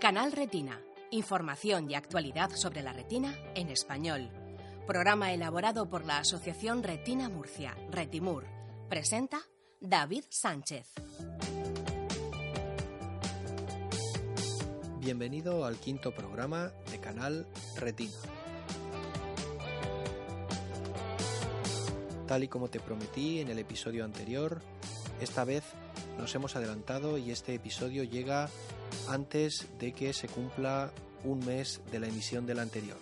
Canal Retina. Información y actualidad sobre la retina en español. Programa elaborado por la Asociación Retina Murcia, Retimur. Presenta David Sánchez. Bienvenido al quinto programa de Canal Retina. Tal y como te prometí en el episodio anterior, esta vez nos hemos adelantado y este episodio llega antes de que se cumpla un mes de la emisión del anterior.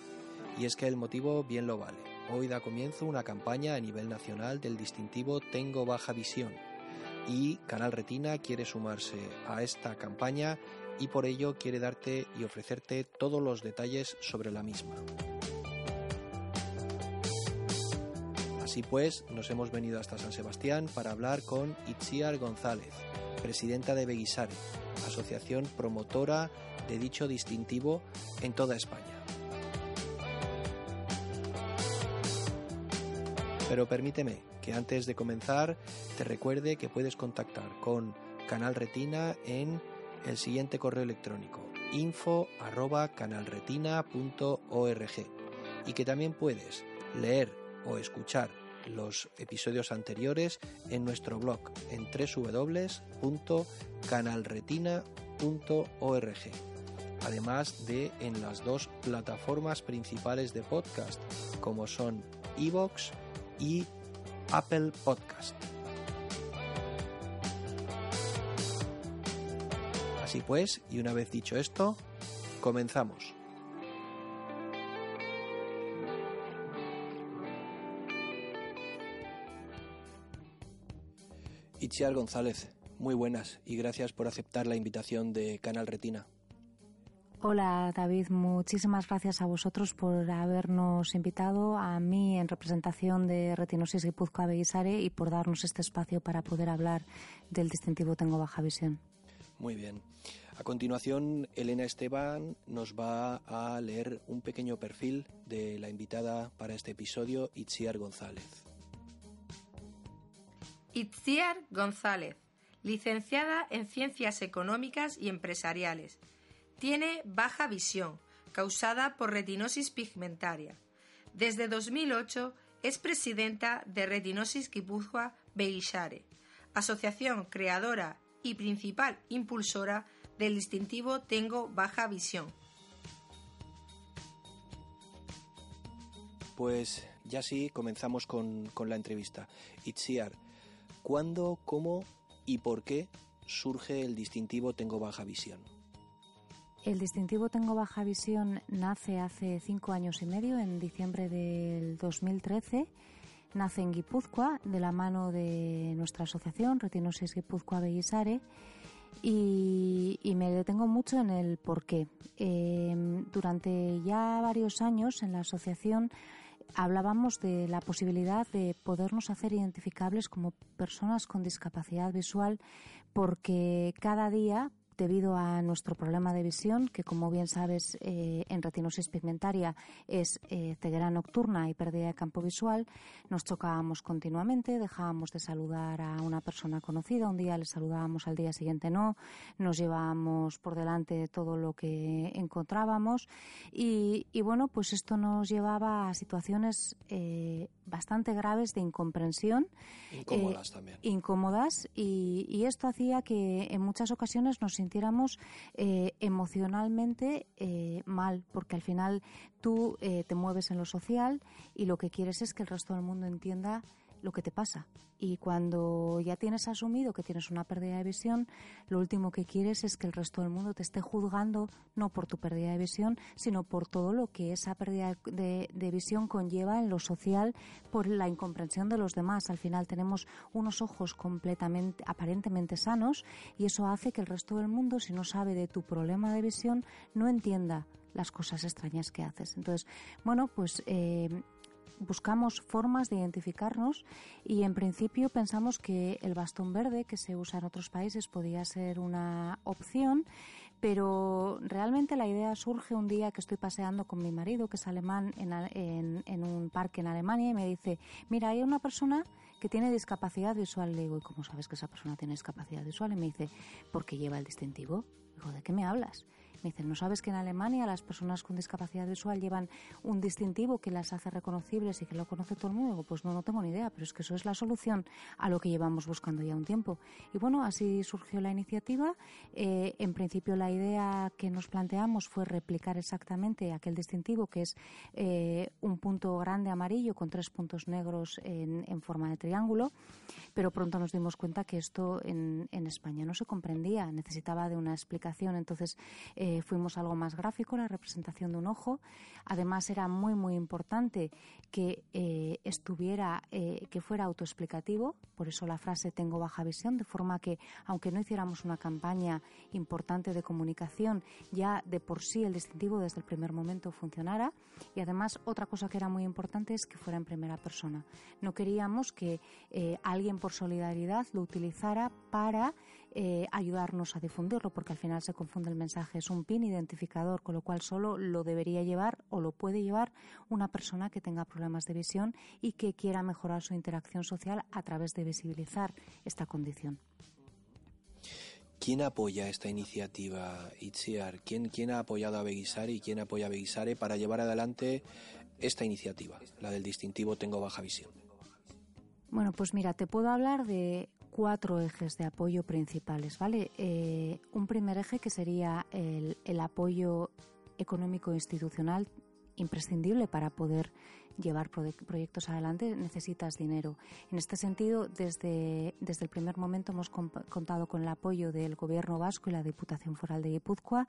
Y es que el motivo bien lo vale. Hoy da comienzo una campaña a nivel nacional del distintivo Tengo Baja Visión. Y Canal Retina quiere sumarse a esta campaña y por ello quiere darte y ofrecerte todos los detalles sobre la misma. Así pues, nos hemos venido hasta San Sebastián para hablar con Itziar González, presidenta de Beguisare, asociación promotora de dicho distintivo en toda España. Pero permíteme que antes de comenzar te recuerde que puedes contactar con Canal Retina en el siguiente correo electrónico info y que también puedes leer o escuchar los episodios anteriores en nuestro blog en www.canalretina.org, además de en las dos plataformas principales de podcast, como son Evox y Apple Podcast. Así pues, y una vez dicho esto, comenzamos. Itziar González, muy buenas y gracias por aceptar la invitación de Canal Retina. Hola David, muchísimas gracias a vosotros por habernos invitado, a mí en representación de Retinosis Guipúzcoa Beguisare y por darnos este espacio para poder hablar del distintivo Tengo Baja Visión. Muy bien. A continuación, Elena Esteban nos va a leer un pequeño perfil de la invitada para este episodio, Itziar González. Itziar González, licenciada en Ciencias Económicas y Empresariales. Tiene baja visión, causada por retinosis pigmentaria. Desde 2008 es presidenta de Retinosis Guipúzcoa Beguisare, asociación creadora y principal impulsora del distintivo Tengo Baja Visión. Pues ya sí, comenzamos con, con la entrevista. Itziar, ¿Cuándo, cómo y por qué surge el distintivo Tengo Baja Visión? El distintivo Tengo Baja Visión nace hace cinco años y medio, en diciembre del 2013. Nace en Guipúzcoa, de la mano de nuestra asociación, Retinosis Guipúzcoa Beguisare, y, me detengo mucho en el por qué. Em, durante ya varios años en la asociación hablábamos de la posibilidad de podernos hacer identificables como personas con discapacidad visual porque cada día debido a nuestro problema de visión, que como bien sabes eh, en retinosis pigmentaria es eh, ceguera nocturna y pérdida de campo visual, nos chocábamos continuamente, dejábamos de saludar a una persona conocida, un día le saludábamos, al día siguiente no, nos llevábamos por delante todo lo que encontrábamos y, bueno, pues esto nos llevaba a situaciones eh, bastante graves de incomprensión. Incómodas también. Incómodas y, y, esto hacía que en muchas ocasiones nos sintiéramos eh, emocionalmente eh, mal, porque al final tú eh, te mueves en lo social y lo que quieres es que el resto del mundo entienda lo que te pasa. Y cuando ya tienes asumido que tienes una pérdida de visión, lo último que quieres es que el resto del mundo te esté juzgando no por tu pérdida de visión, sino por todo lo que esa pérdida de, visión conlleva en lo social por la incomprensión de los demás. Al final tenemos unos ojos completamente, aparentemente sanos y eso hace que el resto del mundo, si no sabe de tu problema de visión, no entienda las cosas extrañas que haces. Entonces, bueno, pues eh, buscamos formas de identificarnos y en principio pensamos que el bastón verde que se usa en otros países podía ser una opción, pero realmente la idea surge un día que estoy paseando con mi marido, que es alemán, en, un parque en Alemania y me dice, mira, hay una persona que tiene discapacidad visual. Le digo, ¿y cómo sabes que esa persona tiene discapacidad visual? Y me dice, porque lleva el distintivo. Digo, ¿de qué me hablas? Me dicen, ¿no sabes que en Alemania las personas con discapacidad visual llevan un distintivo que las hace reconocibles y que lo conoce todo el mundo? Pues no, no tengo ni idea, pero es que eso es la solución a lo que llevamos buscando ya un tiempo. Y bueno, así surgió la iniciativa. Eh, en principio la idea que nos planteamos fue replicar exactamente aquel distintivo que es eh, un punto grande amarillo con tres puntos negros en, forma de triángulo, pero pronto nos dimos cuenta que esto en, en España no se comprendía, necesitaba de una explicación. Entonces eh, fuimos algo más gráfico, la representación de un ojo. Además era muy, muy importante que eh, estuviera, eh, que fuera autoexplicativo, por eso la frase tengo baja visión, de forma que aunque no hiciéramos una campaña importante de comunicación, ya de por sí el distintivo desde el primer momento funcionara. Y además otra cosa que era muy importante es que fuera en primera persona. No queríamos que alguien por solidaridad lo utilizara para eh, ayudarnos a difundirlo, porque al final se confunde el mensaje. Es un PIN identificador, con lo cual solo lo debería llevar o lo puede llevar una persona que tenga problemas de visión y que quiera mejorar su interacción social a través de visibilizar esta condición. ¿Quién apoya esta iniciativa, Itziar? ¿Quién, ¿Quién ha apoyado a Beguisare y quién apoya a Beguisare para llevar adelante esta iniciativa, la del distintivo Tengo Baja Visión? Bueno, pues mira, te puedo hablar de cuatro ejes de apoyo principales, ¿vale? Eh, un primer eje que sería el, el apoyo económico institucional imprescindible para poder llevar proyectos adelante necesitas dinero. En este sentido, desde, desde el primer momento hemos contado con el apoyo del Gobierno vasco y la Diputación Foral de Guipúzcoa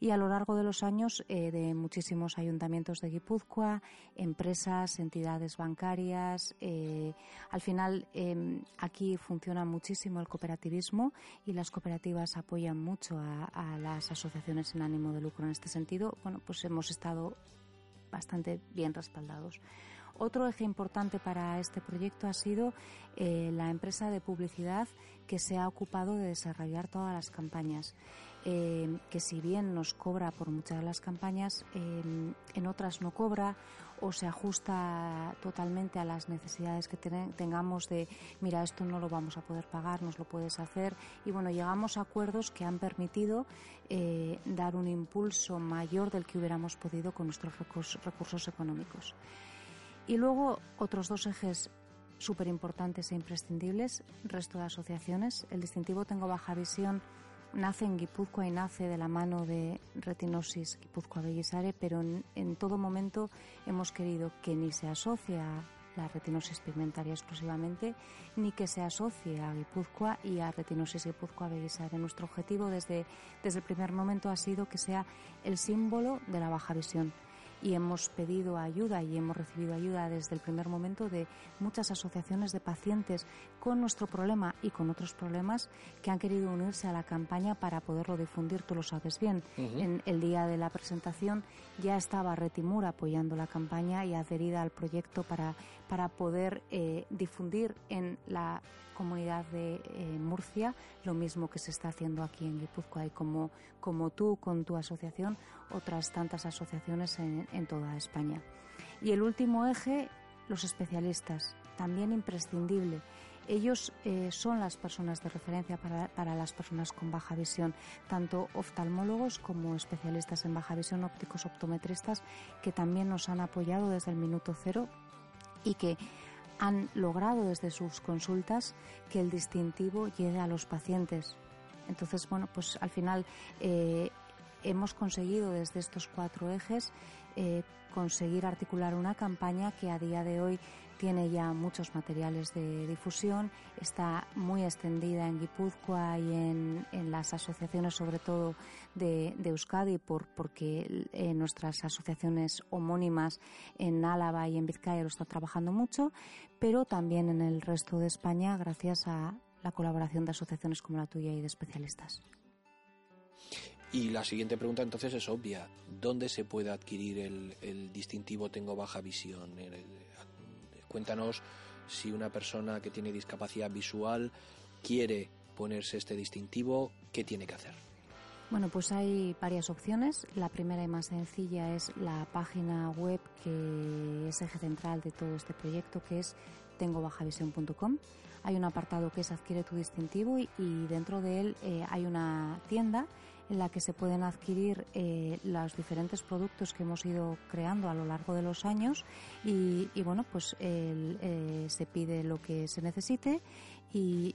y a lo largo de los años eh, de muchísimos ayuntamientos de Guipúzcoa, empresas, entidades bancarias. Eh, al final, em, aquí funciona muchísimo el cooperativismo y las cooperativas apoyan mucho a, a las asociaciones sin ánimo de lucro. En este sentido, bueno, pues hemos estado bastante bien respaldados. Otro eje importante para este proyecto ha sido eh, la empresa de publicidad que se ha ocupado de desarrollar todas las campañas. Eh, que si bien nos cobra por muchas de las campañas, eh, en otras no cobra o se ajusta totalmente a las necesidades que tengamos de, mira, esto no lo vamos a poder pagar, nos lo puedes hacer. Y bueno, llegamos a acuerdos que han permitido dar un impulso mayor del que hubiéramos podido con nuestros recursos económicos. Y luego otros dos ejes súper importantes e imprescindibles, resto de asociaciones. El distintivo Tengo Baja Visión nace en Guipúzcoa y nace de la mano de Retinosis Guipúzcoa Bellisare, pero en, todo momento hemos querido que ni se asocie a la retinosis pigmentaria exclusivamente, ni que se asocie a Guipúzcoa y a retinosis Guipúzcoa Bellisare. Nuestro objetivo desde, desde el primer momento ha sido que sea el símbolo de la baja visión y hemos pedido ayuda y hemos recibido ayuda desde el primer momento de muchas asociaciones de pacientes con nuestro problema y con otros problemas que han querido unirse a la campaña para poderlo difundir. Tú lo sabes bien. En el día de la presentación ya estaba Retimur apoyando la campaña y adherida al proyecto para, para poder eh, difundir en la comunidad de eh, Murcia lo mismo que se está haciendo aquí en Guipúzcoa y como, como tú con tu asociación, otras tantas asociaciones en, en toda España. Y el último eje, los especialistas, también imprescindible. Ellos eh, son las personas de referencia para, para, las personas con baja visión, tanto oftalmólogos como especialistas en baja visión, ópticos, optometristas, que también nos han apoyado desde el minuto cero y que han logrado desde sus consultas que el distintivo llegue a los pacientes. Entonces, bueno, pues al final eh, hemos conseguido desde estos cuatro ejes eh, conseguir articular una campaña que a día de hoy tiene ya muchos materiales de difusión, está muy extendida en Guipúzcoa y en, las asociaciones, sobre todo de, Euskadi, por, porque eh, nuestras asociaciones homónimas en Álava y en Vizcaya lo están trabajando mucho, pero también en el resto de España gracias a la colaboración de asociaciones como la tuya y de especialistas. Y la siguiente pregunta entonces es obvia. ¿Dónde se puede adquirir el, distintivo Tengo Baja Visión? cuéntanos si una persona que tiene discapacidad visual quiere ponerse este distintivo, ¿qué tiene que hacer? Bueno, pues hay varias opciones. La primera y más sencilla es la página web que es eje central de todo este proyecto, que es tengobajavisión.com. Hay un apartado que es Adquiere tu distintivo y, dentro de él eh, hay una tienda en la que se pueden adquirir eh, los diferentes productos que hemos ido creando a lo largo de los años y, bueno, pues eh, se pide lo que se necesite y,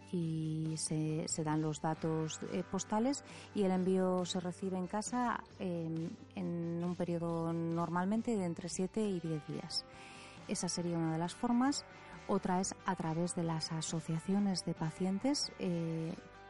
se, dan los datos eh, postales y el envío se recibe en casa en un periodo normalmente de entre 7 y 10 días. Esa sería una de las formas. Otra es a través de las asociaciones de pacientes.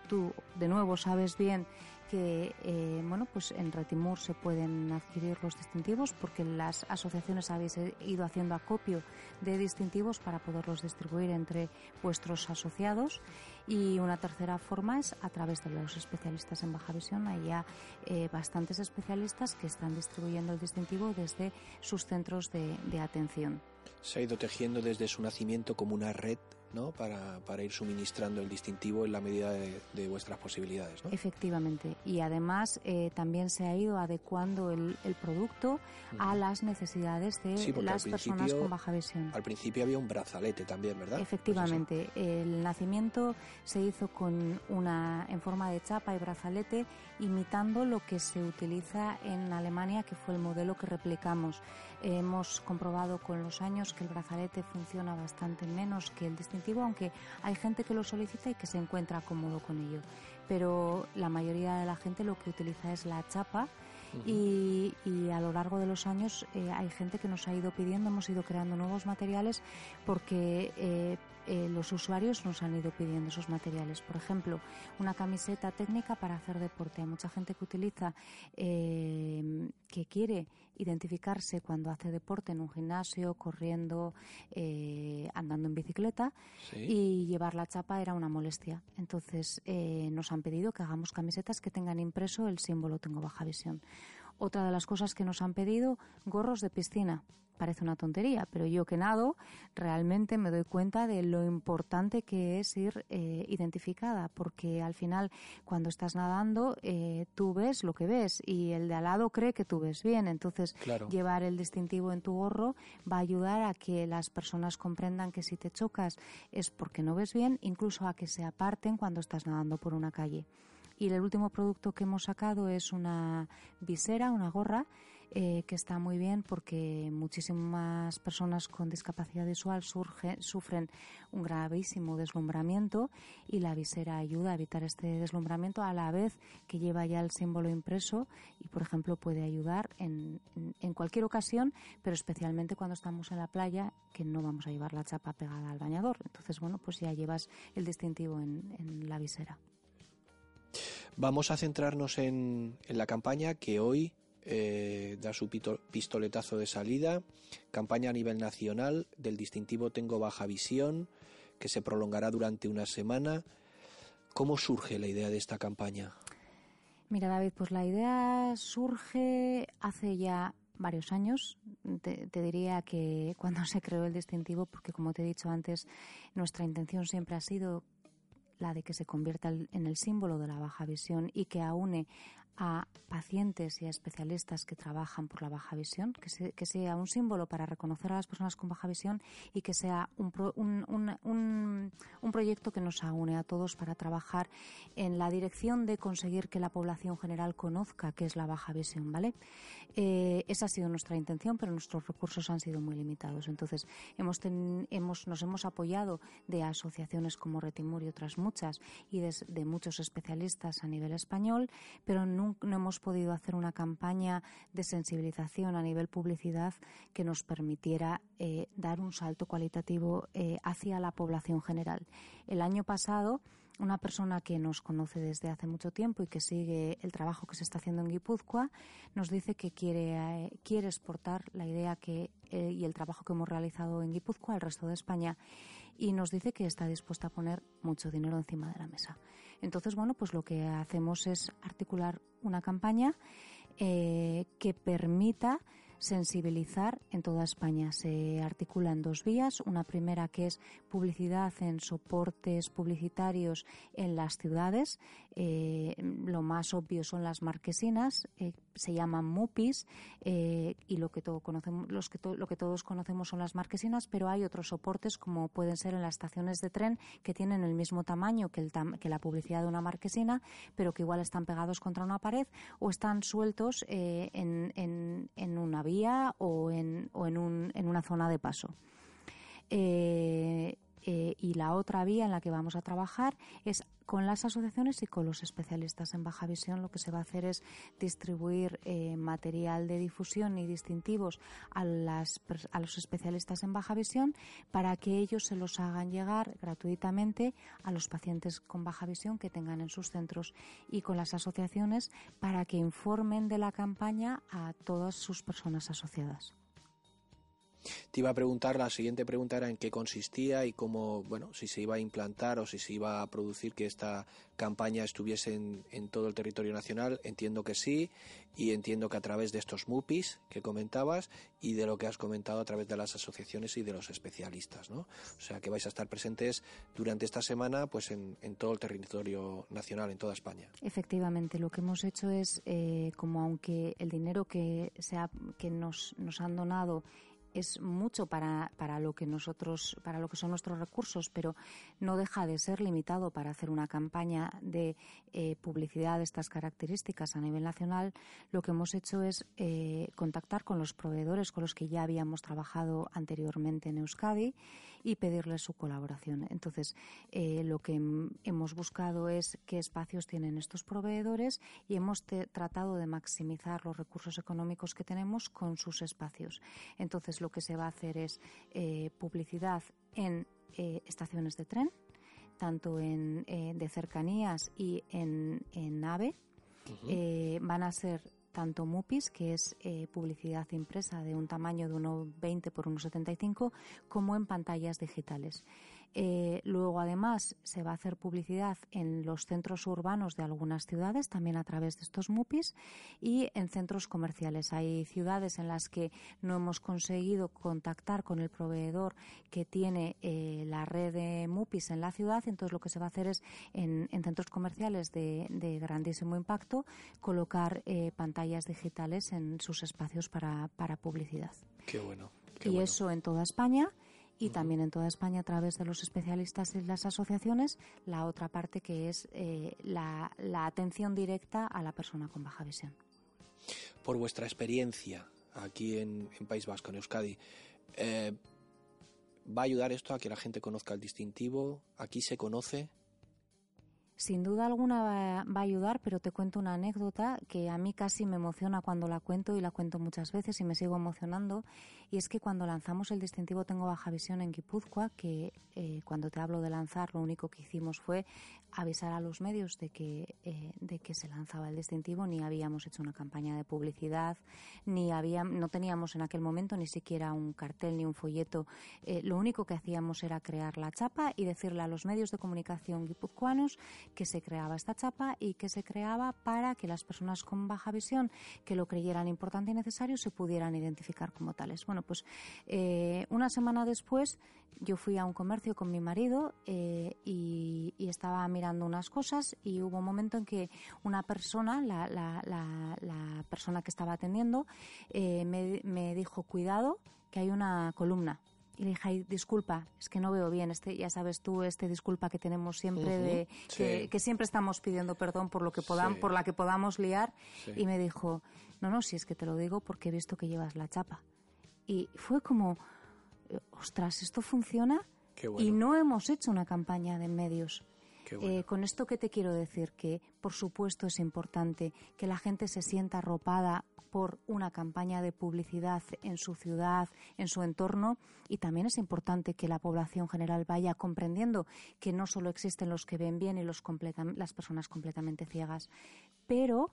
Tú, de nuevo, sabes bien que eh, bueno, pues en Retimur se pueden adquirir los distintivos porque las asociaciones habéis ido haciendo acopio de distintivos para poderlos distribuir entre vuestros asociados y una tercera forma es a través de los especialistas en baja visión. Hay ya eh, bastantes especialistas que están distribuyendo el distintivo desde sus centros de atención se ha ido tejiendo desde su nacimiento como una red ¿no? para, para ir suministrando el distintivo en la medida de, vuestras posibilidades. ¿no? Efectivamente. Y además eh, también se ha ido adecuando el, el producto a las necesidades de las personas con baja visión. Al principio había un brazalete también, ¿verdad? Efectivamente. el nacimiento se hizo con una en forma de chapa y brazalete, imitando lo que se utiliza en Alemania, que fue el modelo que replicamos. Hemos comprobado con los años que el brazalete funciona bastante menos que el distintivo, aunque hay gente que lo solicita y que se encuentra cómodo con ello. Pero la mayoría de la gente lo que utiliza es la chapa y, a lo largo de los años eh, hay gente que nos ha ido pidiendo, hemos ido creando nuevos materiales porque eh, eh, los usuarios nos han ido pidiendo esos materiales. Por ejemplo, una camiseta técnica para hacer deporte. Hay mucha gente que utiliza, eh, que quiere identificarse cuando hace deporte en un gimnasio, corriendo, eh, andando en bicicleta y llevar la chapa era una molestia. Entonces nos han pedido que hagamos camisetas que tengan impreso el símbolo Tengo Baja Visión. Otra de las cosas que nos han pedido, gorros de piscina parece una tontería, pero yo que nado realmente me doy cuenta de lo importante que es ir eh, identificada, porque al final cuando estás nadando eh, tú ves lo que ves y el de al lado cree que tú ves bien, entonces llevar el distintivo en tu gorro va a ayudar a que las personas comprendan que si te chocas es porque no ves bien, incluso a que se aparten cuando estás nadando por una calle. Y el último producto que hemos sacado es una visera, una gorra eh, que está muy bien porque muchísimas personas con discapacidad visual sufren un gravísimo deslumbramiento y la visera ayuda a evitar este deslumbramiento a la vez que lleva ya el símbolo impreso y, por ejemplo, puede ayudar en, cualquier ocasión, pero especialmente cuando estamos en la playa, que no vamos a llevar la chapa pegada al bañador. Entonces, bueno, pues ya llevas el distintivo en, la visera. Vamos a centrarnos en, en, la campaña que hoy eh, da su pistoletazo de salida, campaña a nivel nacional del distintivo Tengo Baja Visión, que se prolongará durante una semana. ¿Cómo surge la idea de esta campaña? Mira, David, pues la idea surge hace ya varios años. Te, te, diría que cuando se creó el distintivo, porque como te he dicho antes, nuestra intención siempre ha sido la de que se convierta en el símbolo de la baja visión y que aúne a pacientes y a especialistas que trabajan por la baja visión, que, sea un símbolo para reconocer a las personas con baja visión y que sea un, un, proyecto que nos aúne a todos para trabajar en la dirección de conseguir que la población general conozca qué es la baja visión, ¿vale? Eh, esa ha sido nuestra intención, pero nuestros recursos han sido muy limitados. Entonces, hemos, hemos nos hemos apoyado de asociaciones como Retimur y otras muchas y de, muchos especialistas a nivel español, pero no no, hemos podido hacer una campaña de sensibilización a nivel publicidad que nos permitiera eh, dar un salto cualitativo eh, hacia la población general. El año pasado, una persona que nos conoce desde hace mucho tiempo y que sigue el trabajo que se está haciendo en Guipúzcoa nos dice que quiere, eh, quiere exportar la idea que, y el trabajo que hemos realizado en Guipúzcoa al resto de España y nos dice que está dispuesta a poner mucho dinero encima de la mesa. Entonces, bueno, pues lo que hacemos es articular una campaña eh, que permita sensibilizar en toda España. Se articula en dos vías. Una primera que es publicidad en soportes publicitarios en las ciudades. Eh, lo más obvio son las marquesinas, eh, se llaman MUPIs eh, y lo que, todo conocemos, los que lo que todos conocemos son las marquesinas, pero hay otros soportes como pueden ser en las estaciones de tren que tienen el mismo tamaño que, el que la publicidad de una marquesina, pero que igual están pegados contra una pared o están sueltos en, en, en, una vía o en, o en, un, en una zona de paso. Eh, eh, y la otra vía en la que vamos a trabajar es con las asociaciones y con los especialistas en baja visión. Lo que se va a hacer es distribuir eh, material de difusión y distintivos a, las, a los especialistas en baja visión para que ellos se los hagan llegar gratuitamente a los pacientes con baja visión que tengan en sus centros y con las asociaciones para que informen de la campaña a todas sus personas asociadas. Te iba a preguntar, la siguiente pregunta era en qué consistía y cómo, bueno, si se iba a implantar o si se iba a producir que esta campaña estuviese en, todo el territorio nacional. Entiendo que sí y entiendo que a través de estos MUPIs que comentabas y de lo que has comentado a través de las asociaciones y de los especialistas, ¿no? O sea, que vais a estar presentes durante esta semana pues en, todo el territorio nacional, en toda España. Efectivamente, lo que hemos hecho es, eh, como aunque el dinero que, sea, que nos, nos han donado es mucho para, para lo que nosotros, para lo que son nuestros recursos, pero no deja de ser limitado para hacer una campaña de eh, publicidad de estas características a nivel nacional. Lo que hemos hecho es eh, contactar con los proveedores con los que ya habíamos trabajado anteriormente en Euskadi y pedirles su colaboración. Entonces, eh, lo que hemos buscado es qué espacios tienen estos proveedores y hemos tratado de maximizar los recursos económicos que tenemos con sus espacios. Entonces, lo que se va a hacer es eh, publicidad en eh, estaciones de tren, tanto en, de cercanías y en, en AVE. van a ser tanto MUPIs, que es publicidad impresa de un tamaño de 1,20 por 1,75, como en pantallas digitales. Eh, luego, además, se va a hacer publicidad en los centros urbanos de algunas ciudades, también a través de estos MUPIs, y en centros comerciales. Hay ciudades en las que no hemos conseguido contactar con el proveedor que tiene eh, la red de MUPIs en la ciudad, entonces lo que se va a hacer es en, centros comerciales de, grandísimo impacto colocar eh, pantallas digitales en sus espacios para, publicidad. Qué bueno. y eso en toda España y también en toda España a través de los especialistas y las asociaciones, la otra parte que es eh, la, atención directa a la persona con baja visión. Por vuestra experiencia aquí en, País Vasco, en Euskadi, eh, ¿va a ayudar esto a que la gente conozca el distintivo? ¿Aquí se conoce? Sin duda alguna va, a ayudar, pero te cuento una anécdota que a mí casi me emociona cuando la cuento y la cuento muchas veces y me sigo emocionando. Y es que cuando lanzamos el distintivo Tengo Baja Visión en Guipúzcoa, que eh, cuando te hablo de lanzar, lo único que hicimos fue avisar a los medios de que, eh, de que se lanzaba el distintivo, ni habíamos hecho una campaña de publicidad, ni había, no teníamos en aquel momento ni siquiera un cartel ni un folleto. Eh, lo único que hacíamos era crear la chapa y decirle a los medios de comunicación guipuzcoanos que se creaba esta chapa y que se creaba para que las personas con baja visión que lo creyeran importante y necesario se pudieran identificar como tales. Bueno, pues eh, una semana después yo fui a un comercio con mi marido eh, y, estaba mirando unas cosas y hubo un momento en que una persona, la, la, persona que estaba atendiendo, eh, me dijo, cuidado, que hay una columna y le dije, Ay, disculpa, es que no veo bien, este, ya sabes tú, este disculpa que tenemos siempre de que, siempre estamos pidiendo perdón por lo que podamos, por la que podamos liar. Y me dijo, no, no, si es que te lo digo porque he visto que llevas la chapa. Y fue como, ostras, esto funciona y no hemos hecho una campaña de medios. Eh, con esto que te quiero decir que, por supuesto, es importante que la gente se sienta arropada por una campaña de publicidad en su ciudad, en su entorno, y también es importante que la población general vaya comprendiendo que no solo existen los que ven bien y los las personas completamente ciegas, pero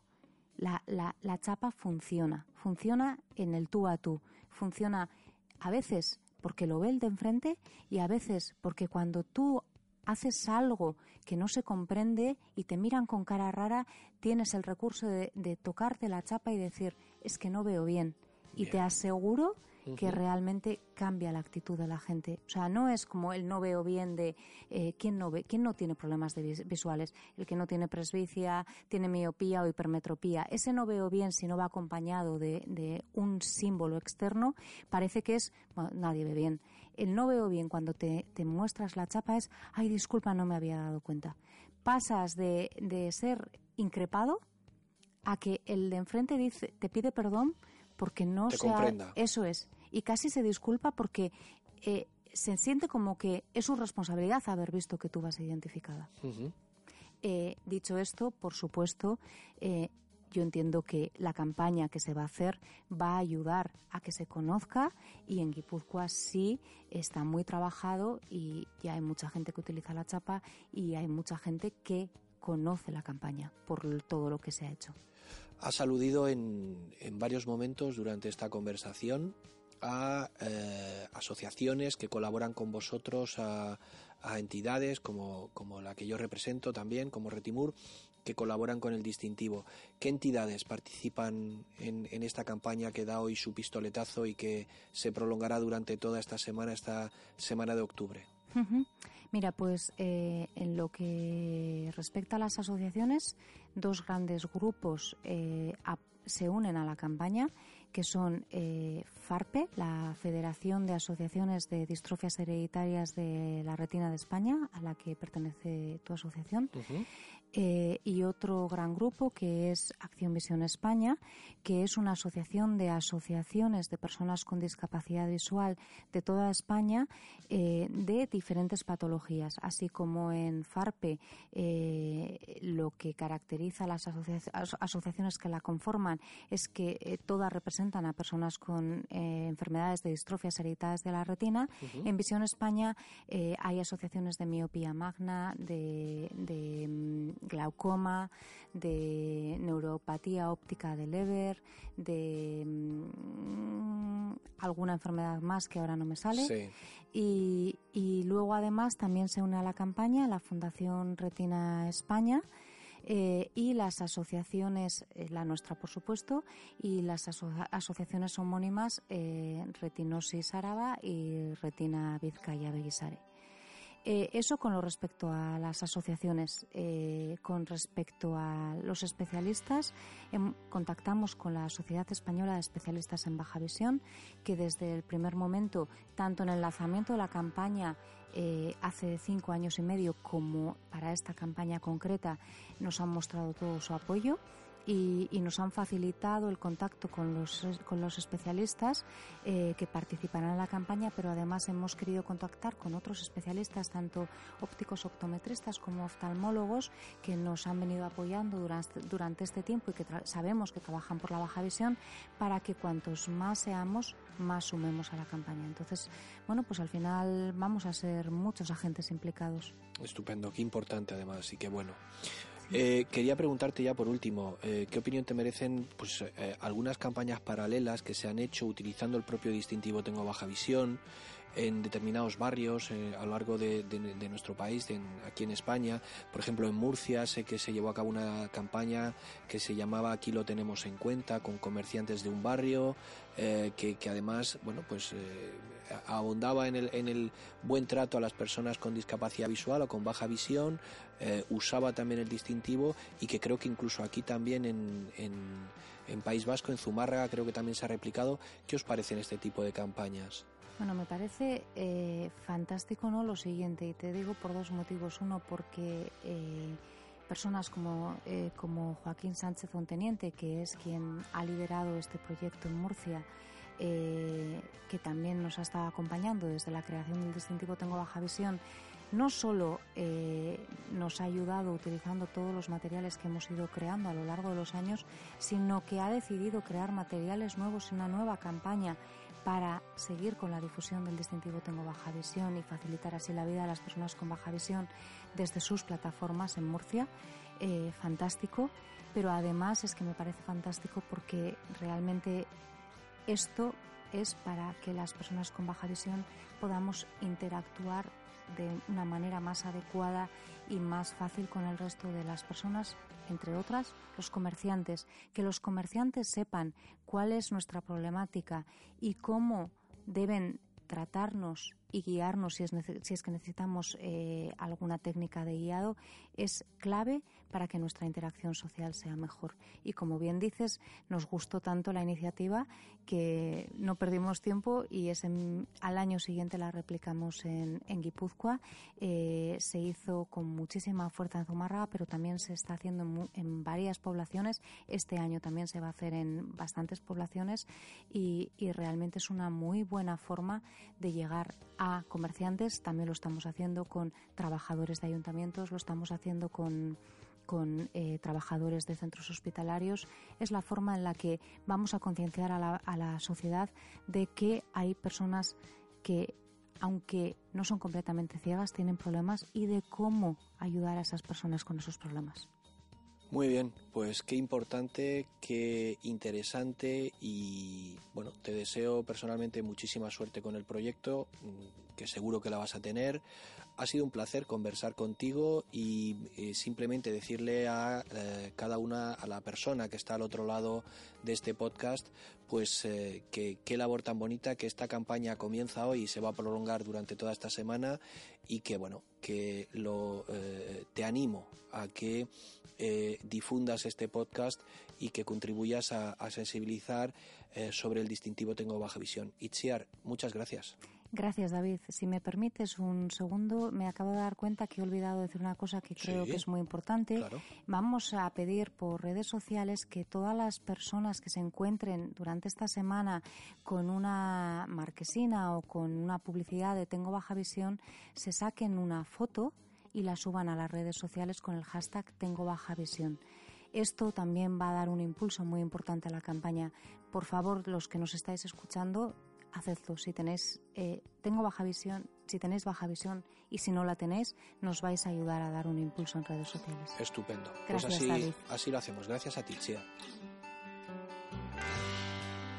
la, la chapa funciona, funciona en el tú a tú, funciona a veces porque lo ve el de enfrente y a veces porque cuando tú haces algo que no se comprende y te miran con cara rara, tienes el recurso de, tocarte la chapa y decir, es que no veo bien. y te aseguro que realmente cambia la actitud de la gente. O sea, no es como el no veo bien de eh, quién no ve, quién no tiene problemas de visuales, el que no tiene presbicia, tiene miopía o hipermetropía. Ese no veo bien si no va acompañado de, un símbolo externo, parece que es nadie ve bien. El no veo bien cuando te, muestras la chapa es ay disculpa no me había dado cuenta. Pasas de, de ser increpado a que el de enfrente dice, te pide perdón porque no se eso es y casi se disculpa porque eh, se siente como que es su responsabilidad haber visto que tú vas identificada. Eh, dicho esto, por supuesto, eh, yo entiendo que la campaña que se va a hacer va a ayudar a que se conozca y en Guipúzcoa sí está muy trabajado y ya hay mucha gente que utiliza la chapa y hay mucha gente que conoce la campaña por todo lo que se ha hecho. Has aludido en, varios momentos durante esta conversación a eh, asociaciones que colaboran con vosotros, a, entidades como, la que yo represento también, como Retimur, que colaboran con el distintivo. ¿Qué entidades participan en, esta campaña que da hoy su pistoletazo y que se prolongará durante toda esta semana, esta semana de octubre? Mira, pues eh, en lo que respecta a las asociaciones, dos grandes grupos eh, se unen a la campaña, que son eh, FARPE, la Federación de Asociaciones de Distrofias Hereditarias de la Retina de España, a la que pertenece tu asociación, eh, y otro gran grupo que es Acción Visión España, que es una asociación de asociaciones de personas con discapacidad visual de toda España eh, de diferentes patologías, así como en FARPE eh, lo que caracteriza a las asociaciones que la conforman es que todas representan a personas con enfermedades de distrofias hereditarias de la retina. En Visión España hay asociaciones de miopía magna, de mm, glaucoma, de neuropatía óptica de Leber, de mm, alguna enfermedad más que ahora no me sale. Y, luego además también se une a la campaña la Fundación Retina España. Eh, y las asociaciones, eh, la nuestra por supuesto, y las asociaciones homónimas eh, Retinosis Araba y Retina Vizcaya Bellisare. Eh, eso con lo respecto a las asociaciones. Eh, con respecto a los especialistas, em, contactamos con la Sociedad Española de Especialistas en Baja Visión, que desde el primer momento, tanto en el lanzamiento de la campaña eh, hace cinco años y medio como para esta campaña concreta, nos han mostrado todo su apoyo y, nos han facilitado el contacto con los, con los especialistas eh, que participarán en la campaña, pero además hemos querido contactar con otros especialistas, tanto ópticos optometristas como oftalmólogos, que nos han venido apoyando durante, durante este tiempo y que sabemos que trabajan por la baja visión, para que cuantos más seamos, más sumemos a la campaña. Entonces, bueno, pues al final vamos a ser muchos agentes implicados. Estupendo, qué importante además y qué bueno. Eh, quería preguntarte ya por último, eh, ¿qué opinión te merecen pues, eh, algunas campañas paralelas que se han hecho utilizando el propio distintivo Tengo Baja Visión? en determinados barrios eh, a lo largo de, nuestro país, aquí en España. Por ejemplo, en Murcia sé que se llevó a cabo una campaña que se llamaba Aquí lo tenemos en cuenta, con comerciantes de un barrio, eh, que, además, bueno, pues abundaba en el, en el buen trato a las personas con discapacidad visual o con baja visión, usaba también el distintivo y que creo que incluso aquí también en, en, País Vasco, en Zumárraga, creo que también se ha replicado. ¿Qué os parecen este tipo de campañas? Bueno, me parece eh, fantástico no lo siguiente y te digo por dos motivos. Uno, porque eh, personas como, eh, como Joaquín Sánchez Fonteniente, que es quien ha liderado este proyecto en Murcia, que también nos ha estado acompañando desde la creación del distintivo Tengo Baja Visión, no solo nos ha ayudado utilizando todos los materiales que hemos ido creando a lo largo de los años, sino que ha decidido crear materiales nuevos y una nueva campaña para seguir con la difusión del distintivo Tengo Baja Visión y facilitar así la vida a las personas con baja visión desde sus plataformas en Murcia. Eh, fantástico, pero además es que me parece fantástico porque realmente esto es para que las personas con baja visión podamos interactuar de una manera más adecuada y más fácil con el resto de las personas, entre otras los comerciantes, que los comerciantes sepan cuál es nuestra problemática y cómo deben tratarnos y guiarnos si es, que necesitamos eh, alguna técnica de guiado es clave para que nuestra interacción social sea mejor. Y como bien dices, nos gustó tanto la iniciativa que no perdimos tiempo y es al año siguiente la replicamos en, en Guipúzcoa. Eh, se hizo con muchísima fuerza en Zumárraga, pero también se está haciendo en, en, varias poblaciones. Este año también se va a hacer en bastantes poblaciones y realmente es una muy buena forma de llegar a comerciantes, también lo estamos haciendo con trabajadores de ayuntamientos, lo estamos haciendo con, con eh, trabajadores de centros hospitalarios. Es la forma en la que vamos a concienciar a la, a la sociedad de que hay personas que aunque no son completamente ciegas, tienen problemas y de cómo ayudar a esas personas con esos problemas. Muy bien, pues qué importante, qué interesante y bueno, te deseo personalmente muchísima suerte con el proyecto, mm, que seguro que la vas a tener. Ha sido un placer conversar contigo y eh, simplemente decirle a eh, cada una, a la persona que está al otro lado de este podcast, pues eh, que qué labor tan bonita, que esta campaña comienza hoy y se va a prolongar durante toda esta semana y que bueno, que lo, te animo a que difundas este podcast y que contribuyas a, a sensibilizar sobre el distintivo Tengo Baja Visión. Itziar, muchas gracias. Gracias, David. Si me permites un segundo, me acabo de dar cuenta que he olvidado decir una cosa que creo Sí, que es muy importante. claro. Vamos a pedir por redes sociales que todas las personas que se encuentren durante esta semana con una marquesina o con una publicidad de Tengo Baja Visión se saquen una foto y la suban a las redes sociales con el hashtag Tengo Baja Visión. Esto también va a dar un impulso muy importante a la campaña. Por favor, los que nos estáis escuchando, hacedlo. Si tenéis, eh, tengo baja visión, si tenéis baja visión y si no la tenéis, nos vais a ayudar a dar un impulso en redes sociales. Estupendo. Gracias, pues así, David. así lo hacemos. Gracias a ti, Itziar.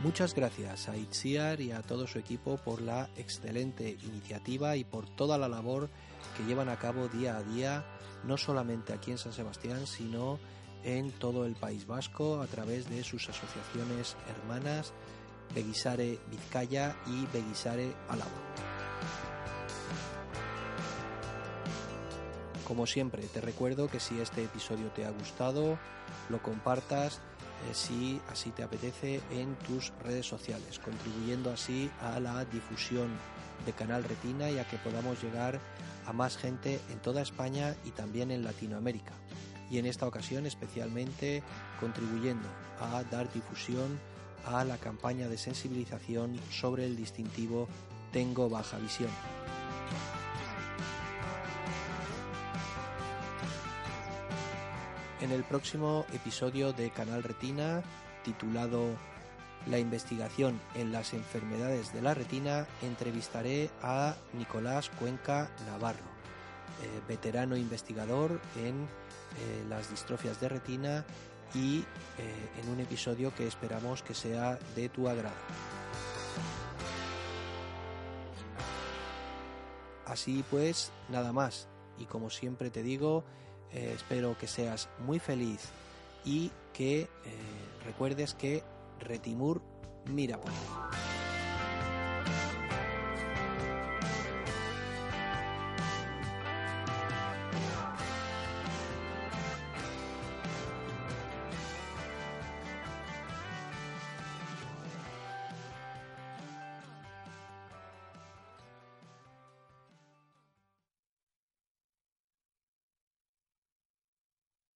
Muchas gracias a Itziar y a todo su equipo por la excelente iniciativa y por toda la labor que llevan a cabo día a día, no solamente aquí en San Sebastián, sino en todo el País Vasco a través de sus asociaciones hermanas Beguisare Vizcaya y Beguisare Álava. Como siempre, te recuerdo que si este episodio te ha gustado, lo compartas eh, si así te apetece en tus redes sociales, contribuyendo así a la difusión de Canal Retina y a que podamos llegar a más gente en toda España y también en Latinoamérica. Y en esta ocasión especialmente contribuyendo a dar difusión a la campaña de sensibilización sobre el distintivo Tengo baja visión. En el próximo episodio de Canal Retina, titulado La investigación en las enfermedades de la retina, entrevistaré a Nicolás Cuenca Navarro, eh, veterano investigador en eh, las distrofias de retina y eh, en un episodio que esperamos que sea de tu agrado. Así pues, nada más. Y como siempre te digo, eh, espero que seas muy feliz y que eh, recuerdes que Retimur mira por ti.